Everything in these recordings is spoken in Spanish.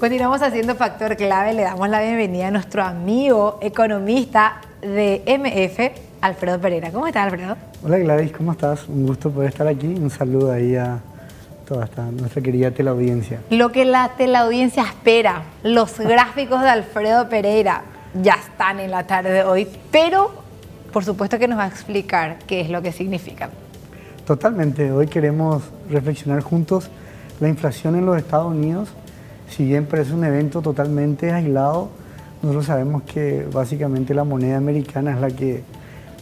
Continuamos haciendo factor clave. Le damos la bienvenida a nuestro amigo economista de MF, Alfredo Pereira. ¿Cómo estás, Alfredo? Hola Gladys, ¿cómo estás? Un gusto poder estar aquí. Un saludo ahí a toda esta, nuestra querida teleaudiencia. Lo que la teleaudiencia espera, los gráficos de Alfredo Pereira ya están en la tarde de hoy, pero por supuesto que nos va a explicar qué es lo que significan. Totalmente, hoy queremos reflexionar juntos la inflación en los Estados Unidos si bien parece un evento totalmente aislado, nosotros sabemos que básicamente la moneda americana es la que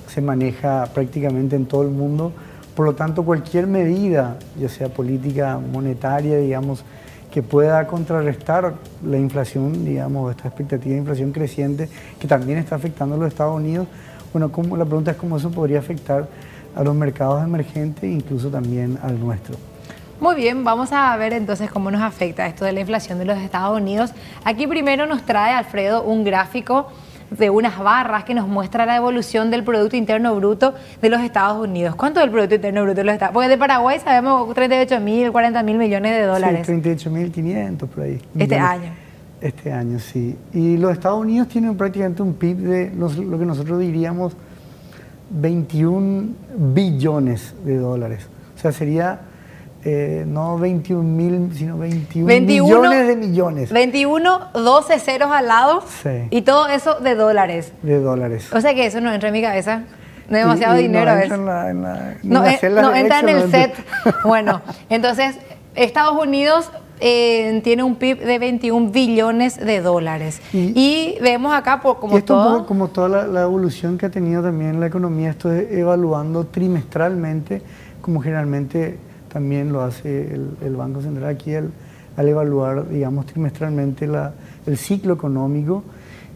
se maneja prácticamente en todo el mundo. Por lo tanto, cualquier medida, ya sea política monetaria, digamos, que pueda contrarrestar la inflación, digamos, esta expectativa de inflación creciente que también está afectando a los Estados Unidos, bueno, la pregunta es cómo eso podría afectar a los mercados emergentes e incluso también al nuestro. Muy bien, vamos a ver entonces cómo nos afecta esto de la inflación de los Estados Unidos. Aquí primero nos trae Alfredo un gráfico de unas barras que nos muestra la evolución del Producto Interno Bruto de los Estados Unidos. ¿Cuánto es el Producto Interno Bruto de los Estados Unidos? Porque de Paraguay sabemos 38 mil, 40 mil millones de dólares. Sí, 38 mil 500 por ahí. Este año. Este año, sí. Y los Estados Unidos tienen prácticamente un PIB de lo que nosotros diríamos 21 billones de dólares. O sea, sería eh, no 21 mil, sino 21, millones de millones. 21, 12 ceros al lado. Sí. Y todo eso de dólares. De dólares. O sea que eso no entra en mi cabeza. No es demasiado dinero. No entra en, la, en, la, no, eh, no entra en el set. bueno, entonces Estados Unidos eh, tiene un PIB de 21 billones de dólares. Y, vemos acá por, como todo... como toda la, evolución que ha tenido también la economía, esto es evaluando trimestralmente, como generalmente también lo hace el, Banco Central aquí al, evaluar, digamos, trimestralmente el ciclo económico.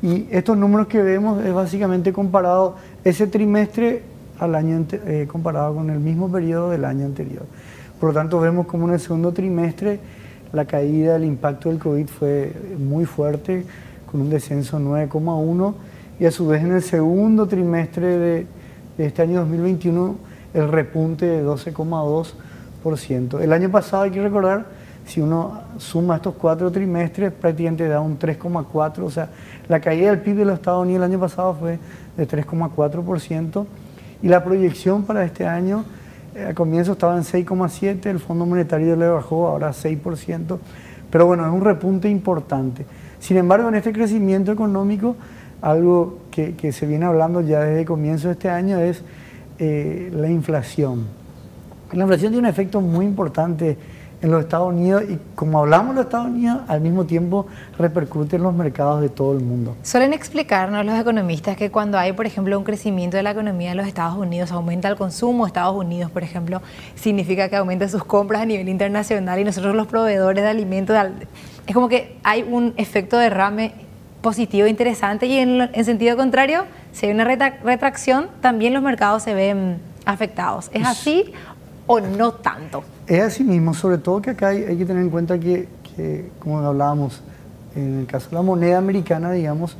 Y estos números que vemos es básicamente comparado ese trimestre al año eh, comparado con el mismo periodo del año anterior. Por lo tanto, vemos como en el segundo trimestre la caída, el impacto del COVID fue muy fuerte, con un descenso 9,1 y a su vez en el segundo trimestre de, de este año 2021 el repunte de 12,2 el año pasado hay que recordar, si uno suma estos cuatro trimestres, prácticamente da un 3,4%. O sea, la caída del PIB de los Estados Unidos el año pasado fue de 3,4%. Y la proyección para este año, eh, al comienzo estaba en 6,7%, el Fondo Monetario le bajó ahora a 6%. Pero bueno, es un repunte importante. Sin embargo, en este crecimiento económico, algo que, se viene hablando ya desde el comienzo de este año es eh, la inflación. La inflación tiene un efecto muy importante en los Estados Unidos y como hablamos de los Estados Unidos, al mismo tiempo repercute en los mercados de todo el mundo. Suelen explicarnos los economistas que cuando hay, por ejemplo, un crecimiento de la economía de los Estados Unidos, aumenta el consumo Estados Unidos, por ejemplo, significa que aumenta sus compras a nivel internacional y nosotros los proveedores de alimentos, es como que hay un efecto de derrame positivo interesante y en, en sentido contrario, si hay una retracción, también los mercados se ven afectados. ¿Es así o no tanto? Es así mismo, sobre todo que acá hay, que tener en cuenta que, como hablábamos, en el caso de la moneda americana, digamos,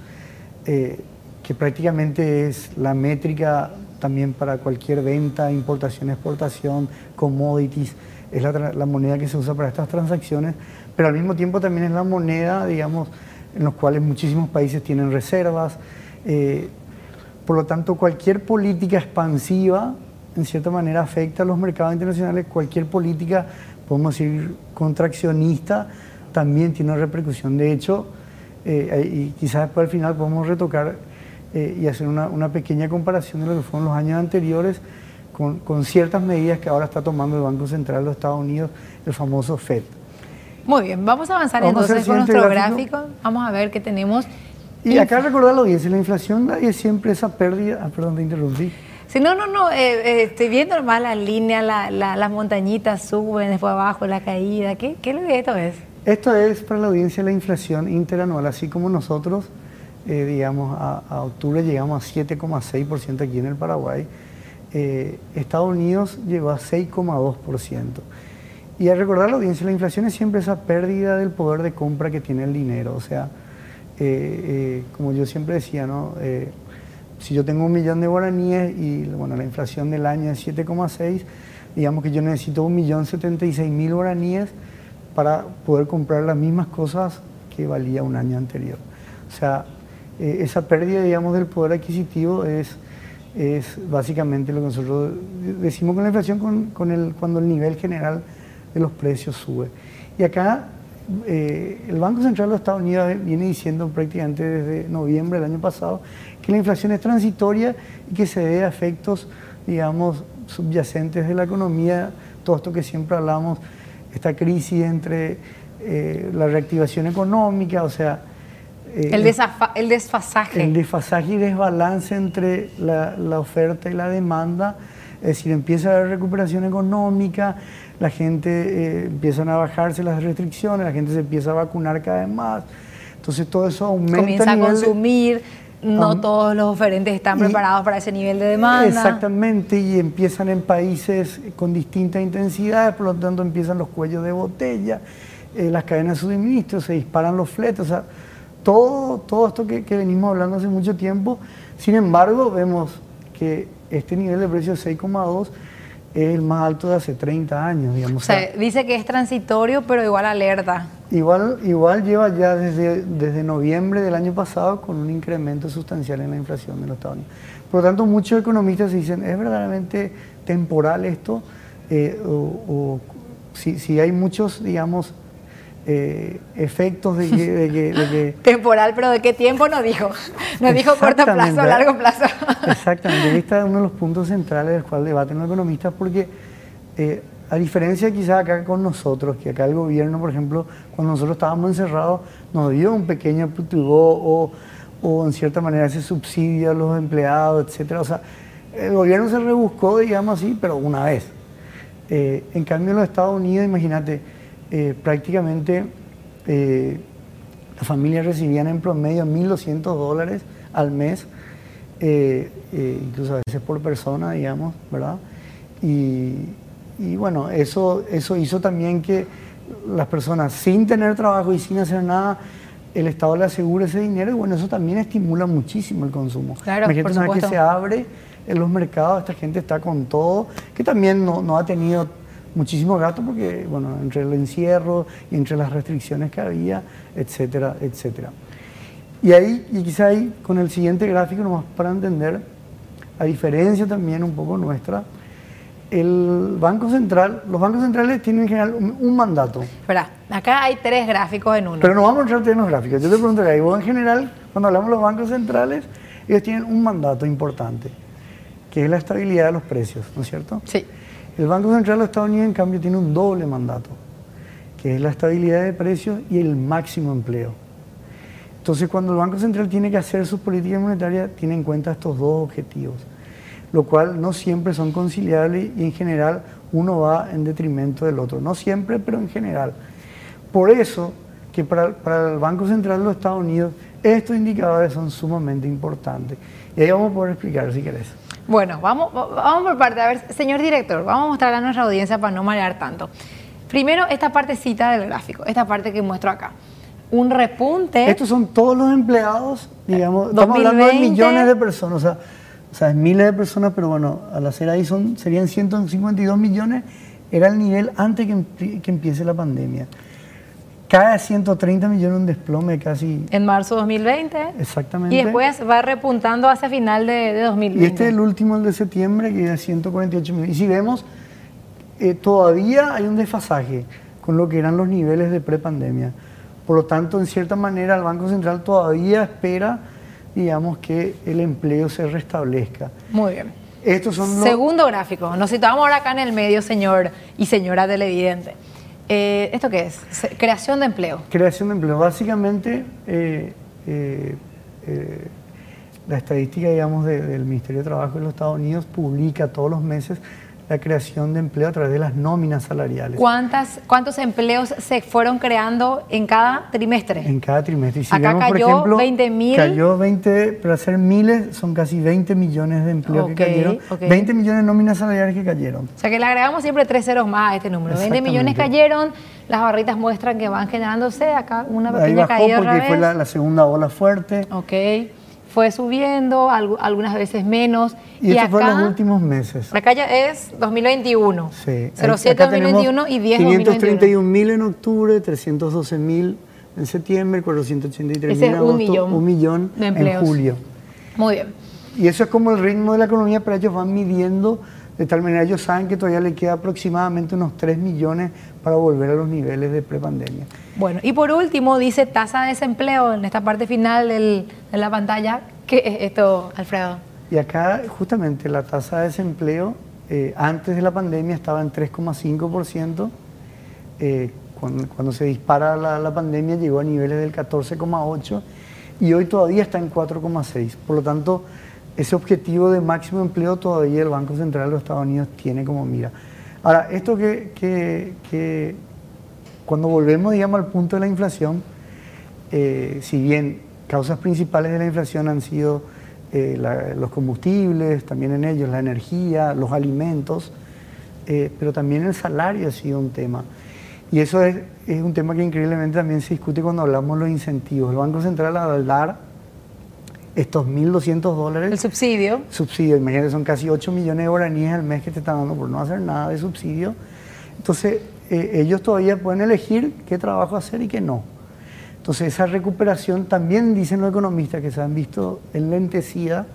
eh, que prácticamente es la métrica también para cualquier venta, importación, exportación, commodities, es la, moneda que se usa para estas transacciones, pero al mismo tiempo también es la moneda, digamos, en los cuales muchísimos países tienen reservas. Eh, por lo tanto, cualquier política expansiva en cierta manera afecta a los mercados internacionales. Cualquier política, podemos decir, contraccionista, también tiene una repercusión. De hecho, eh, y quizás después al final podemos retocar eh, y hacer una, pequeña comparación de lo que fueron los años anteriores con, ciertas medidas que ahora está tomando el Banco Central de los Estados Unidos, el famoso FED. Muy bien, vamos a avanzar entonces con nuestro gráfico. Vamos a ver qué tenemos. Y acá recordar a la audiencia, la inflación es siempre esa pérdida, ah, perdón, te interrumpí, Sí, no, no, no, eh, eh, estoy viendo normal la línea, las montañitas suben, después abajo la caída. ¿Qué, qué esto es? Esto es para la audiencia la inflación interanual, así como nosotros, eh, digamos, a, octubre llegamos a 7,6% aquí en el Paraguay. Estados Unidos llegó a 6,2%. Y al recordar la audiencia, la inflación es siempre esa pérdida del poder de compra que tiene el dinero. O sea, como yo siempre decía, ¿no? Si yo tengo un millón de guaraníes y bueno, la inflación del año es 7,6, digamos que yo necesito un millón 76 mil guaraníes para poder comprar las mismas cosas que valía un año anterior. O sea, eh, esa pérdida, digamos, del poder adquisitivo es, es básicamente lo que nosotros decimos con la inflación con, el, cuando el nivel general de los precios sube. Y acá eh, el Banco Central de los Estados Unidos viene diciendo prácticamente desde noviembre del año pasado que la inflación es transitoria y que se debe a efectos, digamos, subyacentes de la economía, todo esto que siempre hablamos, esta crisis entre eh, la reactivación económica, o sea... Eh, el, el, desfasaje. El desfasaje y desbalance entre la, la, oferta y la demanda, es decir, empieza a haber recuperación económica, la gente eh, empiezan a bajarse las restricciones, la gente se empieza a vacunar cada vez más, entonces todo eso aumenta. Comienza a consumir, no todos los oferentes están preparados para ese nivel de demanda. Exactamente, y empiezan en países con distintas intensidades, por lo tanto empiezan los cuellos de botella, eh, las cadenas de suministro, se disparan los fletes, o sea, todo, todo esto que, venimos hablando hace mucho tiempo. Sin embargo, vemos que este nivel de precio 6,2 es el más alto de hace 30 años, digamos. O sea, dice que es transitorio, pero igual alerta. Igual, igual lleva ya desde, desde noviembre del año pasado con un incremento sustancial en la inflación de los Estados Unidos. Por lo tanto, muchos economistas dicen, ¿es verdaderamente temporal esto? Eh, o, si, si, hay muchos, digamos, eh, efectos de que, Temporal, pero ¿de qué tiempo? No dijo. No dijo corto plazo, largo plazo. Exactamente. Este es uno de los puntos centrales del cual debaten los economistas porque, eh, a diferencia quizás acá con nosotros, que acá el gobierno, por ejemplo, cuando nosotros estábamos encerrados, nos dio un pequeño o, o en cierta manera ese subsidio a los empleados, etcétera. O sea, el gobierno se rebuscó, digamos así, pero una vez. Eh, en cambio, en los Estados Unidos, imagínate, eh, prácticamente eh, las familias recibían en promedio 1.200 dólares al mes, eh, incluso a veces por persona, digamos, ¿verdad? Y, bueno, eso, eso hizo también que las personas sin tener trabajo y sin hacer nada, el Estado le asegure ese dinero y bueno, eso también estimula muchísimo el consumo. Claro, por una vez que se abre en los mercados, esta gente está con todo, que también no, no ha tenido muchísimo gasto porque, bueno, entre el encierro y entre las restricciones que había, etcétera, etcétera. Y ahí, y quizá ahí, con el siguiente gráfico, nomás para entender, a diferencia también un poco nuestra, el Banco Central, los bancos centrales tienen en general un, mandato. Espera, acá hay tres gráficos en uno. Pero no vamos a entrar en los gráficos. Yo te pregunto, vos en general, cuando hablamos de los bancos centrales, ellos tienen un mandato importante, que es la estabilidad de los precios, ¿no es cierto? Sí. El Banco Central de Estados Unidos, en cambio, tiene un doble mandato, que es la estabilidad de precios y el máximo empleo. Entonces, cuando el Banco Central tiene que hacer sus políticas monetarias, tiene en cuenta estos dos objetivos, lo cual no siempre son conciliables y en general uno va en detrimento del otro. No siempre, pero en general. Por eso que para, para el Banco Central de los Estados Unidos estos indicadores son sumamente importantes. Y ahí vamos a poder explicar si querés. Bueno, vamos, vamos por parte. A ver, señor director, vamos a mostrar a nuestra audiencia para no marear tanto. Primero, esta partecita del gráfico, esta parte que muestro acá. Un repunte. Estos son todos los empleados, digamos, estamos hablando de millones de personas, o sea, o sea, miles de personas, pero bueno, al hacer ahí son, serían 152 millones, era el nivel antes que, que empiece la pandemia cae a 130 millones un desplome casi. En marzo de 2020. Exactamente. Y después va repuntando hacia final de, 2020. Y este es el último, el de septiembre, que es 148 millones. Y si vemos, eh, todavía hay un desfasaje con lo que eran los niveles de prepandemia. Por lo tanto, en cierta manera, el Banco Central todavía espera, digamos, que el empleo se restablezca. Muy bien. Estos son los... Segundo gráfico. Nos situamos ahora acá en el medio, señor y señora televidente. Eh, ¿Esto qué es? Creación de empleo. Creación de empleo. Básicamente, eh, eh, la estadística, digamos, del Ministerio de Trabajo de los Estados Unidos publica todos los meses la creación de empleo a través de las nóminas salariales. ¿Cuántas, ¿Cuántos empleos se fueron creando en cada trimestre? En cada trimestre. Y si Acá cayó por ejemplo, 20 mil. Cayó 20, para hacer miles, son casi 20 millones de empleos que cayeron. 20 millones de nóminas salariales que cayeron. O sea que le agregamos siempre tres ceros más a este número. 20 millones cayeron, las barritas muestran que van generándose acá una pequeña Ahí bajó porque fue la, la segunda ola fuerte. Ok fue subiendo, algunas veces menos. Y, eso fue en los últimos meses. Acá ya es 2021. Sí. 07 2021 y 10 531 mil en octubre, 312 mil en septiembre, 483 Ese mil en un agosto, millón un millón de en julio. Muy bien. Y eso es como el ritmo de la economía, pero ellos van midiendo de tal manera, ellos saben que todavía le queda aproximadamente unos 3 millones para volver a los niveles de prepandemia. Bueno, y por último dice tasa de desempleo en esta parte final del- de la pantalla. ¿Qué es esto, Alfredo? Y acá justamente la tasa de desempleo eh, antes de la pandemia estaba en 3,5%. eh, cuando, cuando se dispara la, la pandemia llegó a niveles del 14,8% y hoy todavía está en 4,6%. Por lo tanto, ese objetivo de máximo empleo todavía el Banco Central de los Estados Unidos tiene como mira. Ahora, esto que, que- que cuando volvemos, digamos, al punto de la inflación, eh, si bien causas principales de la inflación han sido eh, la- los combustibles, también en ellos la energía, los alimentos, eh, pero también el salario ha sido un tema. Y eso es, es un tema que increíblemente también se discute cuando hablamos de los incentivos. El Banco Central al dar estos 1.200 dólares El subsidio. subsidio, imagínate, son casi 8 millones de guaraníes al mes que te están dando por no hacer nada de subsidio. Entonces, eh, ellos todavía pueden elegir qué trabajo hacer y qué no. Entonces, esa recuperación también dicen los economistas que se han visto enlentecida,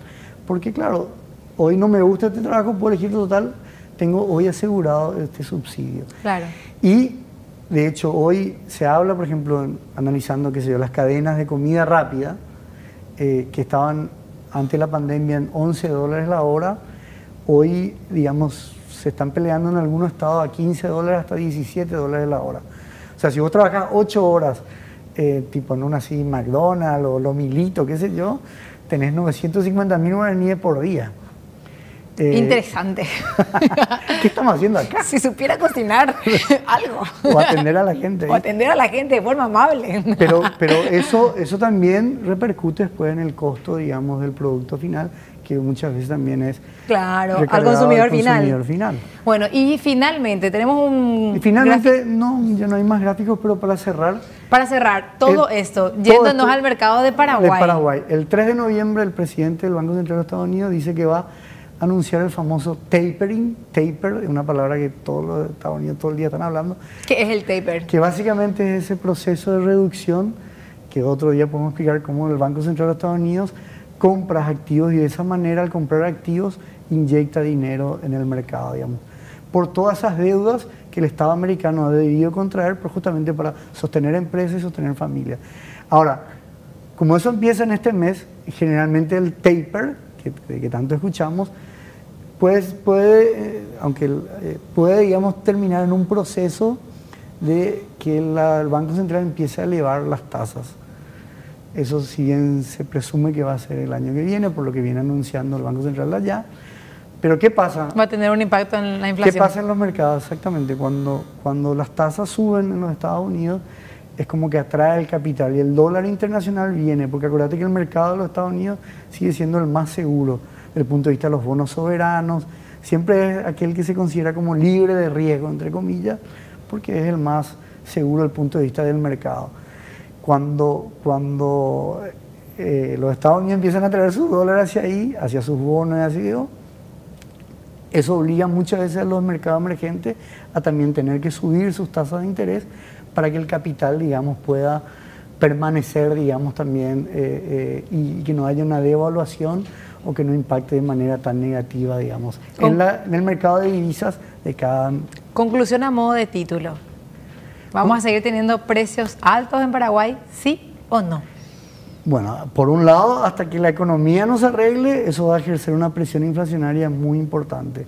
porque claro, hoy no me gusta este trabajo, puedo elegir total, tengo hoy asegurado este subsidio. Claro. Y de hecho hoy se habla, por ejemplo, analizando qué sé yo, las cadenas de comida rápida eh, que estaban ante la pandemia en 11 dólares la hora, hoy digamos se están peleando en algunos estados a 15 dólares hasta 17 dólares la hora. O sea, si vos trabajas 8 horas, eh, tipo en una así McDonald's o Lomilito, qué sé yo, tenés 950 mil guaraníes por día. Eh, Interesante. ¿Qué estamos haciendo acá? si supiera cocinar algo. O atender a la gente. O atender a la gente de forma amable. Pero, pero eso, eso también repercute después en el costo, digamos, del producto final, que muchas veces también es Claro, al consumidor final. consumidor final. Bueno, y finalmente tenemos un... Y finalmente, no, ya no hay más gráficos, pero para cerrar, Para cerrar, todo El- esto, todo yéndonos esto al mercado de Paraguay. de Paraguay. El 3 de noviembre, el presidente del Banco Central de Estados Unidos dice que va anunciar el famoso tapering, taper, es una palabra que todos los Estados Unidos todo el día están hablando, ¿Qué es el taper? que básicamente es ese proceso de reducción que otro día podemos explicar cómo el Banco Central de Estados Unidos compra activos y de esa manera al comprar activos inyecta dinero en el mercado, digamos, por todas esas deudas que el Estado americano ha debido contraer pero justamente para sostener empresas y sostener familias. Ahora, como eso empieza en este mes, generalmente el taper, que, que tanto escuchamos, pues puede, eh, aunque eh, puede, digamos, terminar en un proceso de que la- el Banco Central empiece a elevar las tasas. Eso si bien se presume que va a ser el año que viene, por lo que viene anunciando el Banco Central allá. Pero ¿qué pasa? Va a tener un impacto en la ¿Qué inflación. pasa en los mercados? Exactamente, cuando, cuando las tasas suben en los Estados Unidos, es como que atrae el capital y el dólar internacional viene, porque acuérdate que el mercado de los Estados Unidos sigue siendo el más seguro desde el punto de vista de los bonos soberanos, siempre es aquel que se considera como libre de riesgo, entre comillas, porque es el más seguro desde el punto de vista del mercado. Cuando, cuando eh, los Estados Unidos empiezan a traer sus dólares hacia ahí, hacia sus bonos y así. Eso obliga muchas veces a los mercados emergentes a también tener que subir sus tasas de interés para que el capital, digamos, pueda permanecer, digamos, también eh, eh, y que no haya una devaluación o que no impacte de manera tan negativa, digamos, Con- en, la- en el mercado de divisas de cada... Conclusión a modo de título. ¿Vamos a seguir teniendo precios altos en Paraguay? ¿Sí o no? Bueno, por un lado, hasta que la economía no se arregle, eso va a ejercer una presión inflacionaria muy importante.